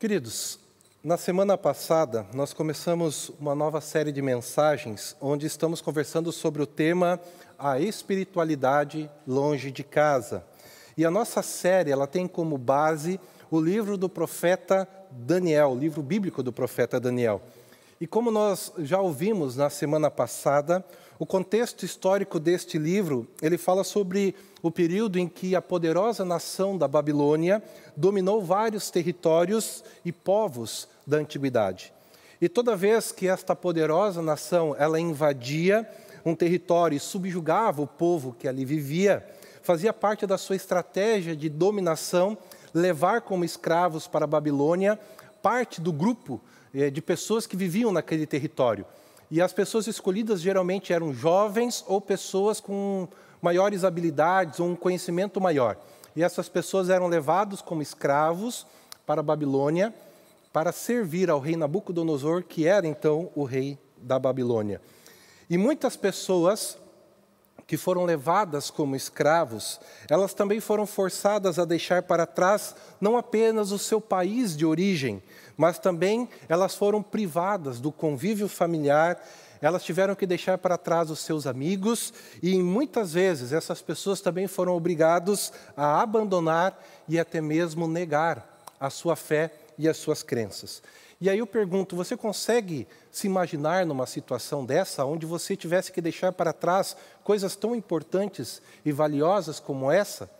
Queridos, na semana passada nós começamos uma nova série de mensagens onde estamos conversando sobre o tema a espiritualidade longe de casa. E a nossa série, ela tem como base o livro do profeta Daniel, o livro bíblico do profeta Daniel. E como nós já ouvimos na semana passada, o contexto histórico deste livro, ele fala sobre o período em que a poderosa nação da Babilônia dominou vários territórios e povos da antiguidade. E toda vez que esta poderosa nação ela invadia um território e subjugava o povo que ali vivia, fazia parte da sua estratégia de dominação levar como escravos para a Babilônia parte do grupo eh, de pessoas que viviam naquele território. E as pessoas escolhidas geralmente eram jovens ou pessoas com maiores habilidades ou um conhecimento maior. E essas pessoas eram levados como escravos para a Babilônia para servir ao rei Nabucodonosor, que era então o rei da Babilônia. E muitas pessoas que foram levadas como escravos, elas também foram forçadas a deixar para trás não apenas o seu país de origem, mas também elas foram privadas do convívio familiar, elas tiveram que deixar para trás os seus amigos e muitas vezes essas pessoas também foram obrigados a abandonar e até mesmo negar a sua fé e as suas crenças. E aí eu pergunto: você consegue se imaginar numa situação dessa, onde você tivesse que deixar para trás coisas tão importantes e valiosas como essa?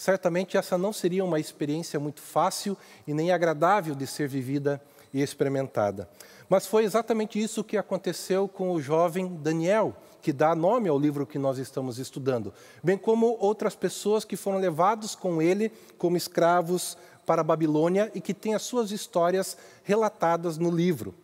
Certamente essa não seria uma experiência muito fácil e nem agradável de ser vivida e experimentada. Mas foi exatamente isso que aconteceu com o jovem Daniel, que dá nome ao livro que nós estamos estudando, bem como outras pessoas que foram levados com ele como escravos para a Babilônia e que têm as suas histórias relatadas no livro.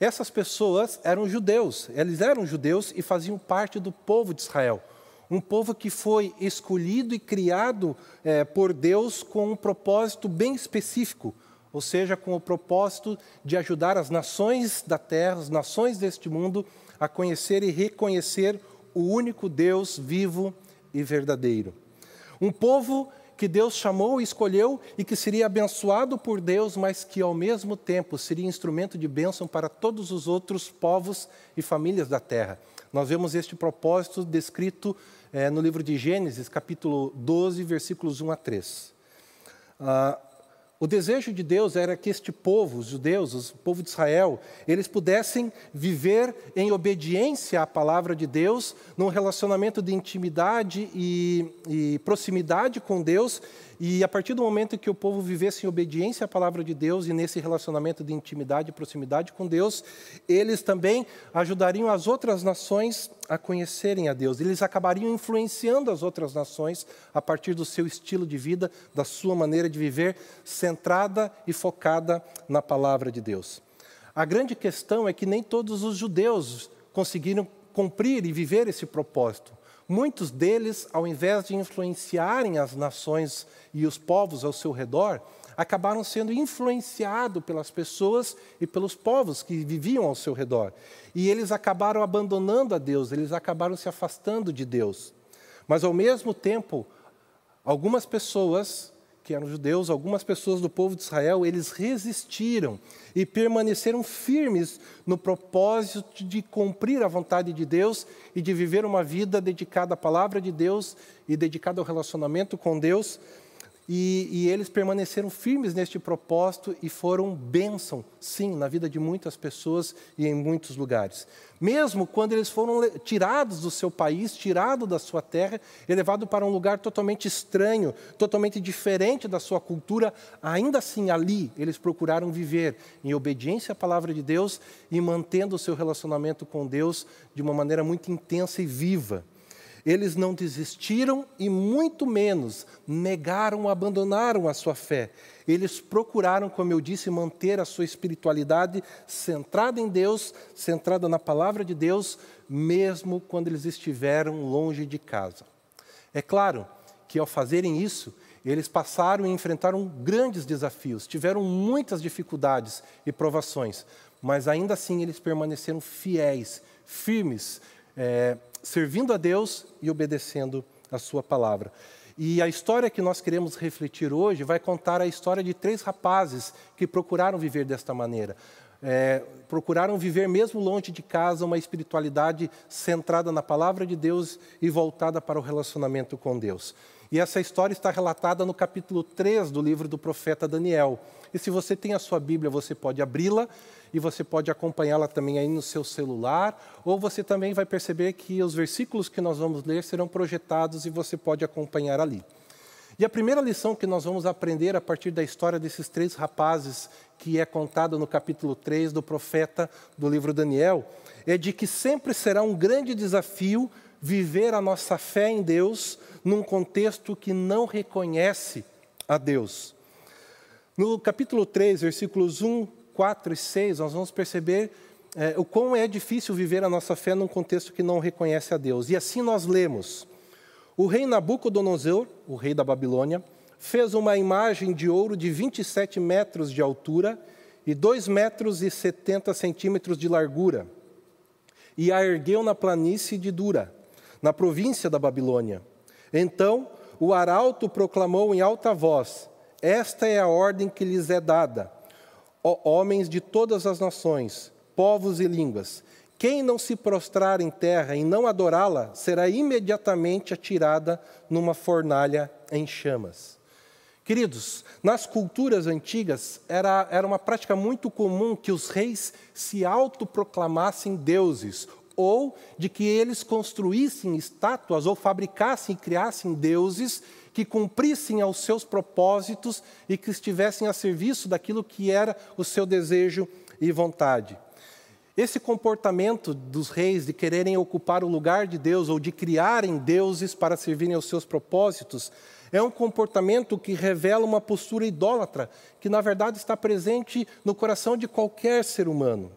Essas pessoas eram judeus, eles eram judeus e faziam parte do povo de Israel. Um povo que foi escolhido e criado é, por Deus com um propósito bem específico, ou seja, com o propósito de ajudar as nações da terra, as nações deste mundo, a conhecer e reconhecer o único Deus vivo e verdadeiro. Um povo que Deus chamou e escolheu e que seria abençoado por Deus, mas que ao mesmo tempo seria instrumento de bênção para todos os outros povos e famílias da terra. Nós vemos este propósito descrito é, no livro de Gênesis, capítulo 12, versículos 1 a 3. Ah, o desejo de Deus era que este povo, os judeus, o povo de Israel, eles pudessem viver em obediência à palavra de Deus, num relacionamento de intimidade e, e proximidade com Deus, e a partir do momento que o povo vivesse em obediência à palavra de Deus e nesse relacionamento de intimidade e proximidade com Deus, eles também ajudariam as outras nações a conhecerem a Deus. Eles acabariam influenciando as outras nações a partir do seu estilo de vida, da sua maneira de viver, centrada e focada na palavra de Deus. A grande questão é que nem todos os judeus conseguiram cumprir e viver esse propósito. Muitos deles, ao invés de influenciarem as nações e os povos ao seu redor, acabaram sendo influenciados pelas pessoas e pelos povos que viviam ao seu redor. E eles acabaram abandonando a Deus, eles acabaram se afastando de Deus. Mas, ao mesmo tempo, algumas pessoas que eram judeus, algumas pessoas do povo de Israel, eles resistiram e permaneceram firmes no propósito de cumprir a vontade de Deus e de viver uma vida dedicada à palavra de Deus e dedicada ao relacionamento com Deus, e, e, eles permaneceram firmes neste propósito e foram bênção, sim, na vida de muitas pessoas e em muitos lugares. Mesmo quando eles foram tirados do seu país, tirados da sua terra levados para um lugar totalmente estranho, totalmente diferente da sua cultura, ainda assim ali eles procuraram viver em obediência à palavra de Deus e mantendo o seu relacionamento com Deus de uma maneira muito intensa e viva. Eles não desistiram e, muito menos, negaram, abandonaram a sua fé. Eles procuraram, como eu disse, manter a sua espiritualidade centrada em Deus, centrada na palavra de Deus, mesmo quando eles estiveram longe de casa. É claro que, ao fazerem isso, eles passaram e enfrentaram grandes desafios, tiveram muitas dificuldades e provações, mas ainda assim eles permaneceram fiéis, firmes, é, servindo a Deus e obedecendo a Sua palavra. E a história que nós queremos refletir hoje vai contar a história de três rapazes que procuraram viver desta maneira. É, procuraram viver, mesmo longe de casa, uma espiritualidade centrada na palavra de Deus e voltada para o relacionamento com Deus. E essa história está relatada no capítulo 3 do livro do profeta Daniel. E se você tem a sua Bíblia, você pode abri-la e você pode acompanhá-la também aí no seu celular, ou você também vai perceber que os versículos que nós vamos ler serão projetados e você pode acompanhar ali. E a primeira lição que nós vamos aprender a partir da história desses três rapazes, que é contada no capítulo 3 do profeta do livro Daniel, é de que sempre será um grande desafio viver a nossa fé em Deus num contexto que não reconhece a Deus. No capítulo 3, versículos 1 4 e 6, nós vamos perceber é, o quão é difícil viver a nossa fé num contexto que não reconhece a Deus. E assim nós lemos: O rei Nabucodonosor, o rei da Babilônia, fez uma imagem de ouro de 27 metros de altura e 2 metros e 70 centímetros de largura, e a ergueu na planície de Dura, na província da Babilônia. Então o arauto proclamou em alta voz: Esta é a ordem que lhes é dada ó homens de todas as nações, povos e línguas. Quem não se prostrar em terra e não adorá-la, será imediatamente atirada numa fornalha em chamas. Queridos, nas culturas antigas era, era uma prática muito comum que os reis se autoproclamassem deuses, ou de que eles construíssem estátuas ou fabricassem e criassem deuses que cumprissem aos seus propósitos e que estivessem a serviço daquilo que era o seu desejo e vontade. Esse comportamento dos reis de quererem ocupar o lugar de Deus ou de criarem deuses para servirem aos seus propósitos é um comportamento que revela uma postura idólatra que, na verdade, está presente no coração de qualquer ser humano.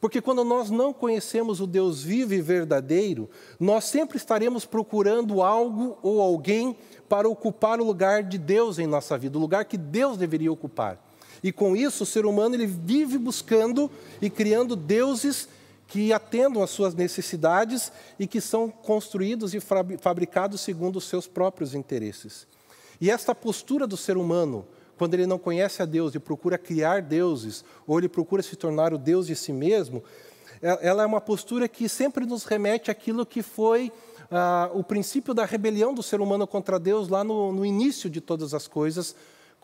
Porque quando nós não conhecemos o Deus vivo e verdadeiro, nós sempre estaremos procurando algo ou alguém para ocupar o lugar de Deus em nossa vida, o lugar que Deus deveria ocupar. E com isso, o ser humano ele vive buscando e criando deuses que atendam às suas necessidades e que são construídos e fabricados segundo os seus próprios interesses. E esta postura do ser humano, quando ele não conhece a Deus e procura criar deuses, ou ele procura se tornar o Deus de si mesmo, é, ela é uma postura que sempre nos remete àquilo que foi ah, o princípio da rebelião do ser humano contra Deus lá no, no início de todas as coisas,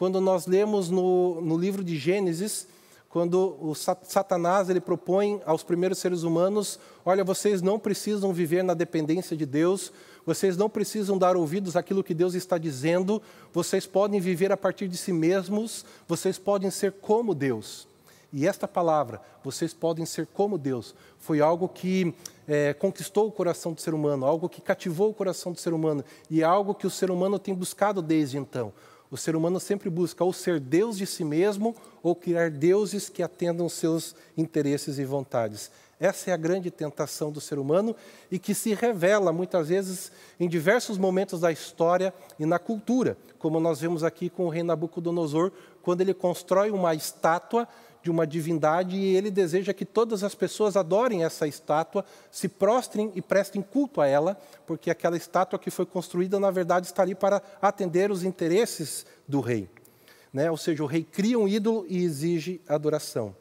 quando nós lemos no, no livro de Gênesis, quando o Satanás ele propõe aos primeiros seres humanos: olha, vocês não precisam viver na dependência de Deus, vocês não precisam dar ouvidos àquilo que Deus está dizendo, vocês podem viver a partir de si mesmos, vocês podem ser como Deus. E esta palavra, vocês podem ser como Deus, foi algo que é, conquistou o coração do ser humano, algo que cativou o coração do ser humano e é algo que o ser humano tem buscado desde então. O ser humano sempre busca ou ser Deus de si mesmo ou criar deuses que atendam seus interesses e vontades. Essa é a grande tentação do ser humano e que se revela muitas vezes em diversos momentos da história e na cultura, como nós vemos aqui com o rei Nabucodonosor, quando ele constrói uma estátua de uma divindade e ele deseja que todas as pessoas adorem essa estátua, se prostrem e prestem culto a ela, porque aquela estátua que foi construída, na verdade, está ali para atender os interesses do rei. Né? Ou seja, o rei cria um ídolo e exige adoração.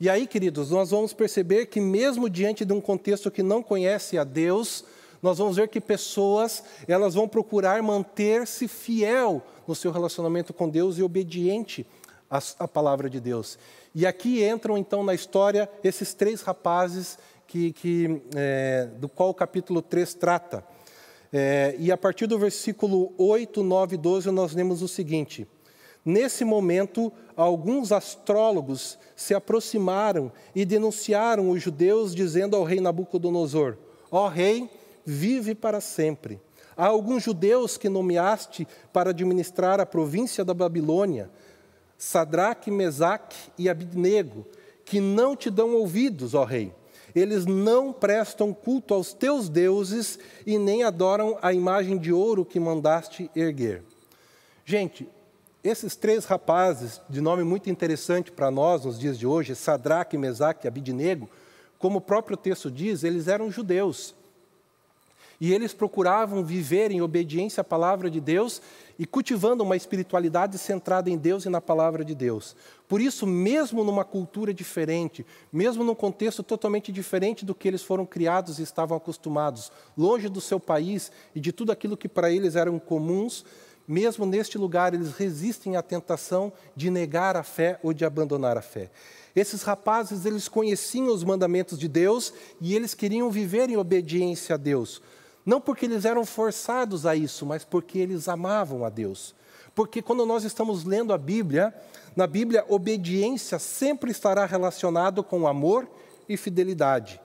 E aí, queridos, nós vamos perceber que, mesmo diante de um contexto que não conhece a Deus, nós vamos ver que pessoas elas vão procurar manter-se fiel no seu relacionamento com Deus e obediente à, à palavra de Deus. E aqui entram então na história esses três rapazes que, que é, do qual o capítulo 3 trata. É, e a partir do versículo 8, 9 e 12 nós lemos o seguinte: Nesse momento, alguns astrólogos se aproximaram e denunciaram os judeus, dizendo ao rei Nabucodonosor: Ó oh, rei, vive para sempre. Há alguns judeus que nomeaste para administrar a província da Babilônia Sadraque, Mesaque e Abidnego, que não te dão ouvidos, ó rei. Eles não prestam culto aos teus deuses e nem adoram a imagem de ouro que mandaste erguer. Gente, esses três rapazes, de nome muito interessante para nós nos dias de hoje, Sadraque, Mesaque e Abidnego, como o próprio texto diz, eles eram judeus. E eles procuravam viver em obediência à palavra de Deus e cultivando uma espiritualidade centrada em Deus e na palavra de Deus. Por isso, mesmo numa cultura diferente, mesmo num contexto totalmente diferente do que eles foram criados e estavam acostumados, longe do seu país e de tudo aquilo que para eles eram comuns, mesmo neste lugar, eles resistem à tentação de negar a fé ou de abandonar a fé. Esses rapazes, eles conheciam os mandamentos de Deus e eles queriam viver em obediência a Deus. Não porque eles eram forçados a isso, mas porque eles amavam a Deus. Porque quando nós estamos lendo a Bíblia, na Bíblia, obediência sempre estará relacionado com amor e fidelidade.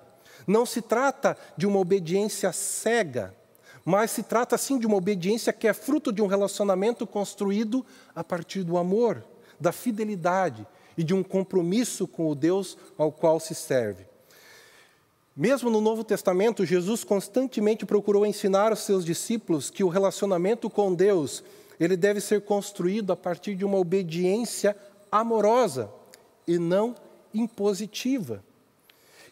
Não se trata de uma obediência cega, mas se trata sim de uma obediência que é fruto de um relacionamento construído a partir do amor, da fidelidade e de um compromisso com o Deus ao qual se serve. Mesmo no Novo Testamento, Jesus constantemente procurou ensinar aos seus discípulos que o relacionamento com Deus, ele deve ser construído a partir de uma obediência amorosa e não impositiva.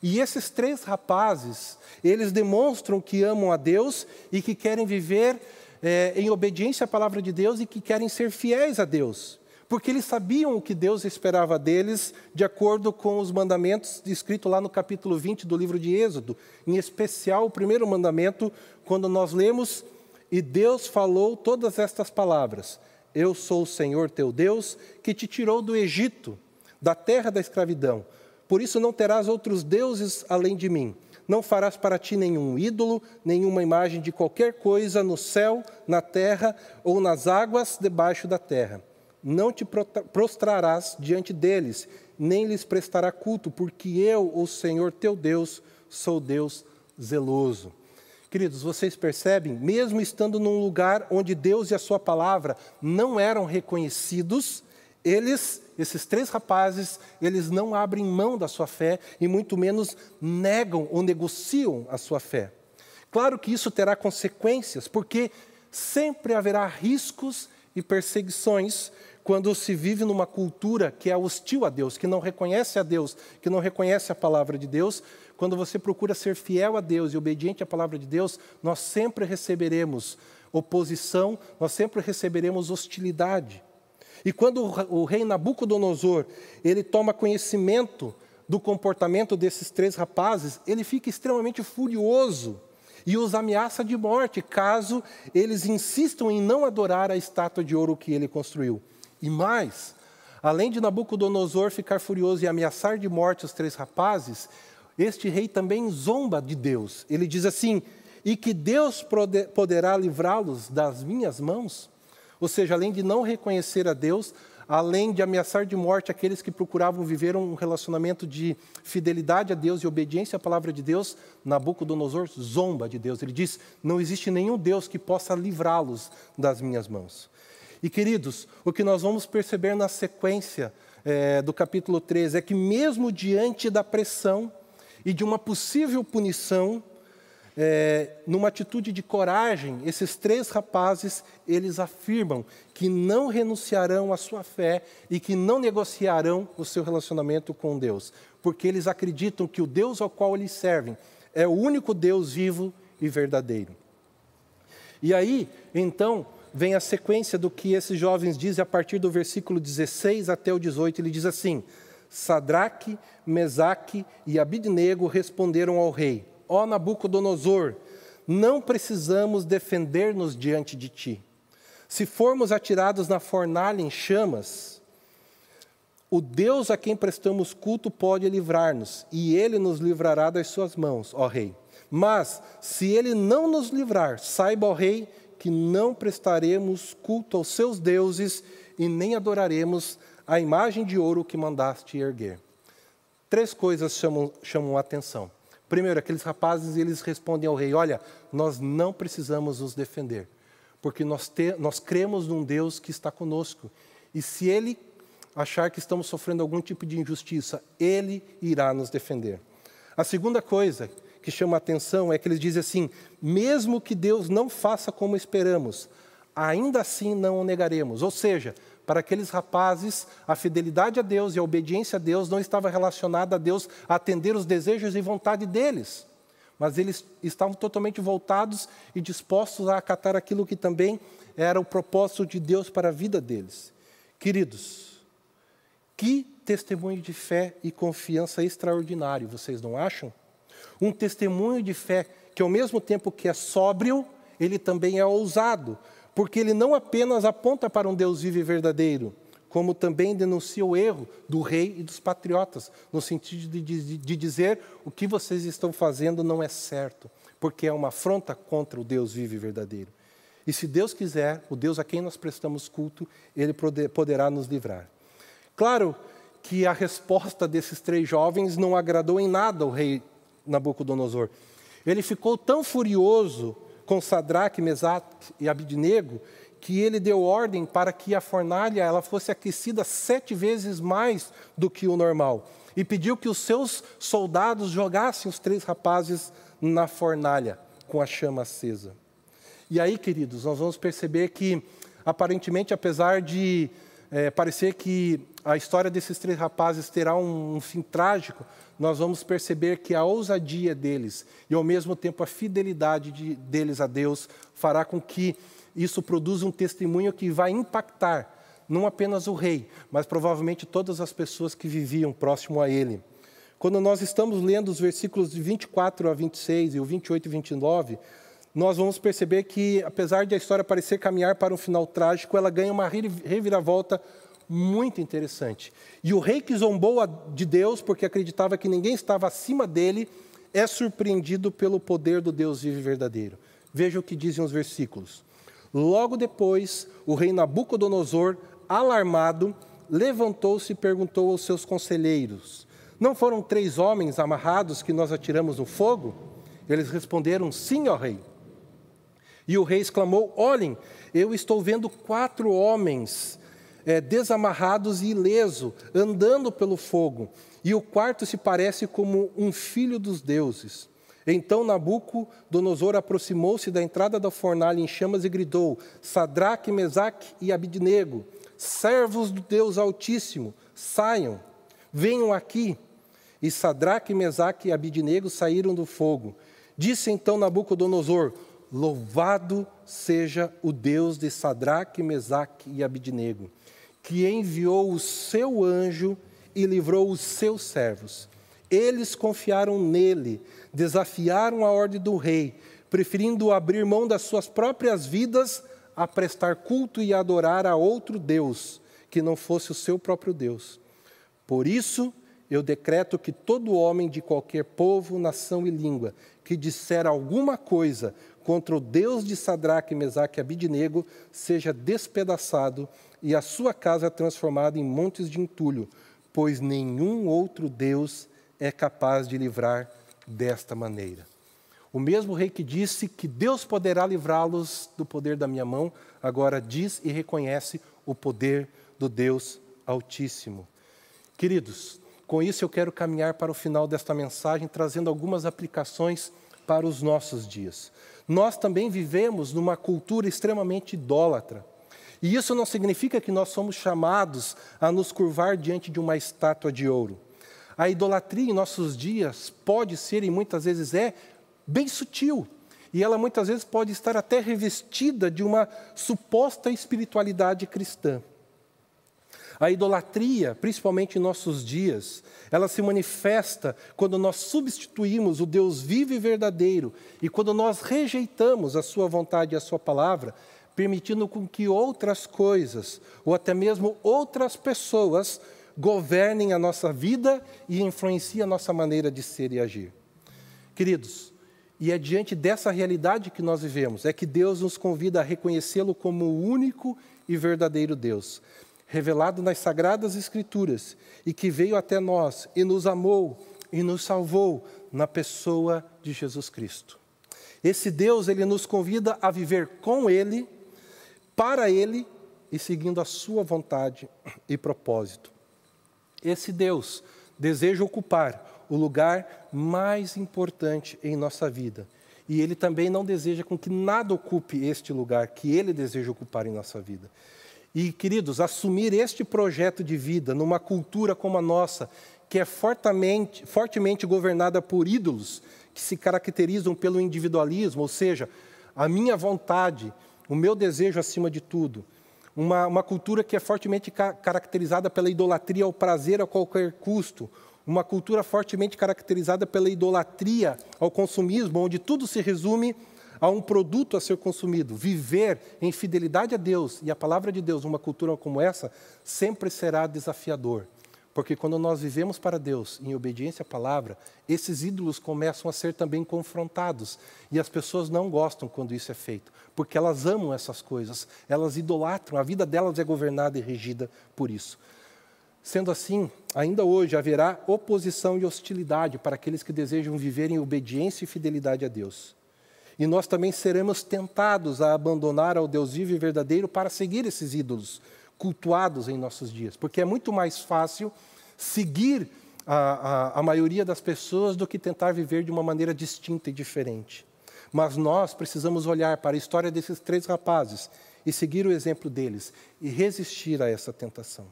E esses três rapazes, eles demonstram que amam a Deus e que querem viver é, em obediência à palavra de Deus e que querem ser fiéis a Deus porque eles sabiam o que Deus esperava deles, de acordo com os mandamentos descritos lá no capítulo 20 do livro de Êxodo, em especial o primeiro mandamento, quando nós lemos: E Deus falou todas estas palavras: Eu sou o Senhor teu Deus, que te tirou do Egito, da terra da escravidão. Por isso não terás outros deuses além de mim. Não farás para ti nenhum ídolo, nenhuma imagem de qualquer coisa no céu, na terra ou nas águas debaixo da terra não te prostrarás diante deles, nem lhes prestará culto, porque eu, o Senhor teu Deus, sou Deus zeloso. Queridos, vocês percebem, mesmo estando num lugar onde Deus e a sua palavra não eram reconhecidos, eles, esses três rapazes, eles não abrem mão da sua fé e muito menos negam ou negociam a sua fé. Claro que isso terá consequências, porque sempre haverá riscos e perseguições quando se vive numa cultura que é hostil a Deus, que não reconhece a Deus, que não reconhece a palavra de Deus, quando você procura ser fiel a Deus e obediente à palavra de Deus, nós sempre receberemos oposição, nós sempre receberemos hostilidade. E quando o rei Nabucodonosor, ele toma conhecimento do comportamento desses três rapazes, ele fica extremamente furioso e os ameaça de morte caso eles insistam em não adorar a estátua de ouro que ele construiu. E mais, além de Nabucodonosor ficar furioso e ameaçar de morte os três rapazes, este rei também zomba de Deus. Ele diz assim: e que Deus poderá livrá-los das minhas mãos? Ou seja, além de não reconhecer a Deus, além de ameaçar de morte aqueles que procuravam viver um relacionamento de fidelidade a Deus e obediência à palavra de Deus, Nabucodonosor zomba de Deus. Ele diz: Não existe nenhum Deus que possa livrá-los das minhas mãos. E queridos, o que nós vamos perceber na sequência é, do capítulo 13 é que, mesmo diante da pressão e de uma possível punição, é, numa atitude de coragem, esses três rapazes, eles afirmam que não renunciarão à sua fé e que não negociarão o seu relacionamento com Deus, porque eles acreditam que o Deus ao qual eles servem é o único Deus vivo e verdadeiro. E aí, então, vem a sequência do que esses jovens dizem a partir do versículo 16 até o 18. Ele diz assim: Sadraque, Mesaque e Abidnego responderam ao rei: Ó Nabucodonosor, não precisamos defender-nos diante de ti. Se formos atirados na fornalha em chamas, o Deus a quem prestamos culto pode livrar-nos, e ele nos livrará das suas mãos, ó rei. Mas, se ele não nos livrar, saiba, ó rei, que não prestaremos culto aos seus deuses e nem adoraremos a imagem de ouro que mandaste erguer. Três coisas chamam, chamam a atenção. Primeiro, aqueles rapazes eles respondem ao rei: Olha, nós não precisamos nos defender, porque nós, te, nós cremos num Deus que está conosco. E se ele achar que estamos sofrendo algum tipo de injustiça, ele irá nos defender. A segunda coisa que chama a atenção é que eles dizem assim: mesmo que Deus não faça como esperamos, ainda assim não o negaremos. Ou seja, para aqueles rapazes, a fidelidade a Deus e a obediência a Deus não estava relacionada a Deus atender os desejos e vontade deles, mas eles estavam totalmente voltados e dispostos a acatar aquilo que também era o propósito de Deus para a vida deles. Queridos, que testemunho de fé e confiança extraordinário, vocês não acham? Um testemunho de fé que, ao mesmo tempo que é sóbrio, ele também é ousado, porque ele não apenas aponta para um Deus vivo e verdadeiro, como também denuncia o erro do rei e dos patriotas, no sentido de, de, de, dizer o que vocês estão fazendo não é certo, porque é uma afronta contra o Deus vivo e verdadeiro. E se Deus quiser, o Deus a quem nós prestamos culto, ele poderá nos livrar. Claro que a resposta desses três jovens não agradou em nada ao rei Nabucodonosor. Ele ficou tão furioso com Sadraque, Mesaque e Abidnego que ele deu ordem para que a fornalha ela fosse aquecida sete vezes mais do que o normal e pediu que os seus soldados jogassem os três rapazes na fornalha com a chama acesa. E aí, queridos, nós vamos perceber que aparentemente, apesar de é, parecer que a história desses três rapazes terá um, um fim trágico, nós vamos perceber que a ousadia deles e ao mesmo tempo a fidelidade de, deles a Deus fará com que isso produza um testemunho que vai impactar não apenas o rei, mas provavelmente todas as pessoas que viviam próximo a ele. Quando nós estamos lendo os versículos de 24 a 26 e o 28 e 29, nós vamos perceber que, apesar de a história parecer caminhar para um final trágico, ela ganha uma reviravolta muito interessante. E o rei que zombou de Deus, porque acreditava que ninguém estava acima dele, é surpreendido pelo poder do Deus vivo e verdadeiro. Veja o que dizem os versículos. Logo depois, o rei Nabucodonosor, alarmado, levantou-se e perguntou aos seus conselheiros: Não foram três homens amarrados que nós atiramos no fogo? Eles responderam: Sim, ó rei. E o rei exclamou: Olhem, eu estou vendo quatro homens é, desamarrados e ileso, andando pelo fogo, e o quarto se parece como um filho dos deuses. Então Nabucodonosor aproximou-se da entrada da fornalha em chamas e gritou: Sadraque, Mesaque e Abidnego, servos do Deus Altíssimo, saiam, venham aqui. E Sadraque, Mesaque e Abidnego saíram do fogo. Disse então Nabucodonosor: Louvado seja o Deus de Sadraque, Mesaque e Abidnego, que enviou o seu anjo e livrou os seus servos. Eles confiaram nele, desafiaram a ordem do rei, preferindo abrir mão das suas próprias vidas a prestar culto e adorar a outro Deus, que não fosse o seu próprio Deus. Por isso, eu decreto que todo homem de qualquer povo, nação e língua que disser alguma coisa contra o Deus de Sadraque, Mesaque e Abidnego seja despedaçado e a sua casa transformada em montes de entulho, pois nenhum outro Deus é capaz de livrar desta maneira. O mesmo rei que disse que Deus poderá livrá-los do poder da minha mão, agora diz e reconhece o poder do Deus Altíssimo. Queridos, com isso eu quero caminhar para o final desta mensagem, trazendo algumas aplicações para os nossos dias. Nós também vivemos numa cultura extremamente idólatra. E isso não significa que nós somos chamados a nos curvar diante de uma estátua de ouro. A idolatria em nossos dias pode ser, e muitas vezes é, bem sutil. E ela muitas vezes pode estar até revestida de uma suposta espiritualidade cristã. A idolatria, principalmente em nossos dias, ela se manifesta quando nós substituímos o Deus vivo e verdadeiro e quando nós rejeitamos a Sua vontade e a Sua palavra, permitindo com que outras coisas ou até mesmo outras pessoas governem a nossa vida e influenciem a nossa maneira de ser e agir. Queridos, e é diante dessa realidade que nós vivemos, é que Deus nos convida a reconhecê-lo como o único e verdadeiro Deus revelado nas Sagradas Escrituras e que veio até nós e nos amou e nos salvou na pessoa de Jesus Cristo. Esse Deus, ele nos convida a viver com Ele, para Ele e seguindo a Sua vontade e propósito. Esse Deus deseja ocupar o lugar mais importante em nossa vida. E Ele também não deseja com que nada ocupe este lugar que Ele deseja ocupar em nossa vida. E, queridos, assumir este projeto de vida numa cultura como a nossa, que é fortemente, fortemente governada por ídolos, que se caracterizam pelo individualismo, ou seja, a minha vontade, o meu desejo acima de tudo. Uma, uma cultura que é fortemente ca caracterizada pela idolatria ao prazer a qualquer custo. Uma cultura fortemente caracterizada pela idolatria ao consumismo, onde tudo se resume a um produto a ser consumido. Viver em fidelidade a Deus e a palavra de Deus, uma cultura como essa, sempre será desafiador. Porque quando nós vivemos para Deus em obediência à palavra, esses ídolos começam a ser também confrontados. E as pessoas não gostam quando isso é feito, porque elas amam essas coisas, elas idolatram, a vida delas é governada e regida por isso. Sendo assim, ainda hoje haverá oposição e hostilidade para aqueles que desejam viver em obediência e fidelidade a Deus. E nós também seremos tentados a abandonar ao Deus vivo e verdadeiro para seguir esses ídolos, cultuados em nossos dias, porque é muito mais fácil seguir a, a, a maioria das pessoas do que tentar viver de uma maneira distinta e diferente. Mas nós precisamos olhar para a história desses três rapazes e seguir o exemplo deles e resistir a essa tentação.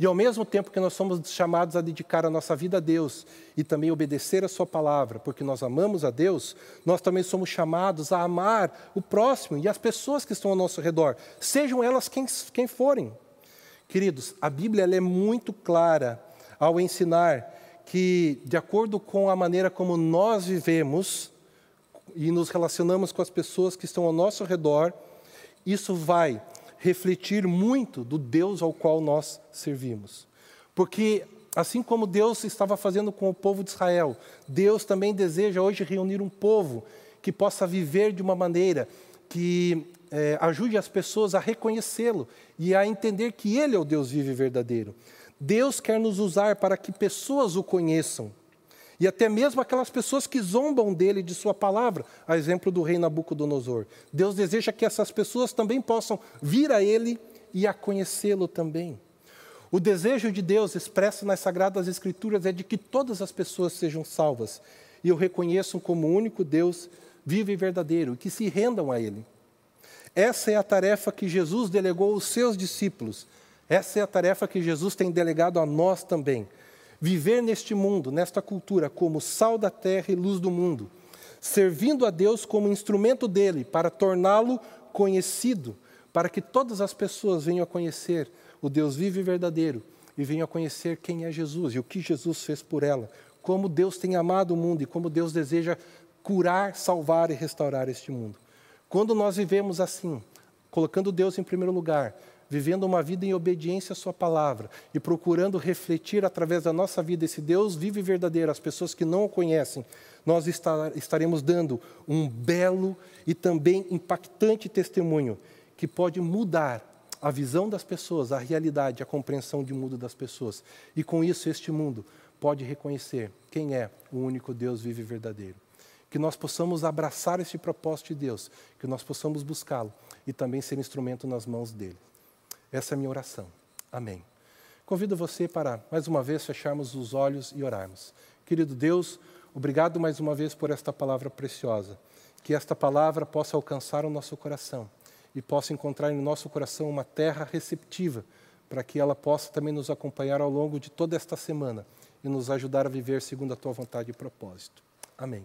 E ao mesmo tempo que nós somos chamados a dedicar a nossa vida a Deus e também obedecer a Sua palavra, porque nós amamos a Deus, nós também somos chamados a amar o próximo e as pessoas que estão ao nosso redor, sejam elas quem, quem forem. Queridos, a Bíblia é muito clara ao ensinar que, de acordo com a maneira como nós vivemos e nos relacionamos com as pessoas que estão ao nosso redor, isso vai refletir muito do Deus ao qual nós servimos. Porque, assim como Deus estava fazendo com o povo de Israel, Deus também deseja hoje reunir um povo que possa viver de uma maneira que é, ajude as pessoas a reconhecê-lo e a entender que Ele é o Deus vivo e verdadeiro. Deus quer nos usar para que pessoas o conheçam e até mesmo aquelas pessoas que zombam dele de sua palavra, a exemplo do rei Nabucodonosor. Deus deseja que essas pessoas também possam vir a ele e a conhecê-lo também. O desejo de Deus expresso nas Sagradas Escrituras é de que todas as pessoas sejam salvas e o reconheçam como o único Deus vivo e verdadeiro, e que se rendam a Ele. Essa é a tarefa que Jesus delegou aos seus discípulos. Essa é a tarefa que Jesus tem delegado a nós também. Viver neste mundo, nesta cultura, como sal da terra e luz do mundo, servindo a Deus como instrumento dele para torná-lo conhecido, para que todas as pessoas venham a conhecer o Deus vivo e verdadeiro e venham a conhecer quem é Jesus e o que Jesus fez por ela, como Deus tem amado o mundo e como Deus deseja curar, salvar e restaurar este mundo. Quando nós vivemos assim, colocando Deus em primeiro lugar, vivendo uma vida em obediência à Sua palavra e procurando refletir através da nossa vida esse Deus vivo e verdadeiro às pessoas que não o conhecem, nós estaremos dando um belo e também impactante testemunho que pode mudar a visão das pessoas, a realidade, a compreensão de mundo das pessoas. E com isso, este mundo pode reconhecer quem é o único Deus vivo e verdadeiro. Que nós possamos abraçar esse propósito de Deus, que nós possamos buscá-lo e também ser instrumento nas mãos dele. Essa é a minha oração. Amém. Convido você para, mais uma vez, fecharmos os olhos e orarmos. Querido Deus, obrigado mais uma vez por esta palavra preciosa. Que esta palavra possa alcançar o nosso coração e possa encontrar em nosso coração uma terra receptiva, para que ela possa também nos acompanhar ao longo de toda esta semana e nos ajudar a viver segundo a tua vontade e propósito. Amém.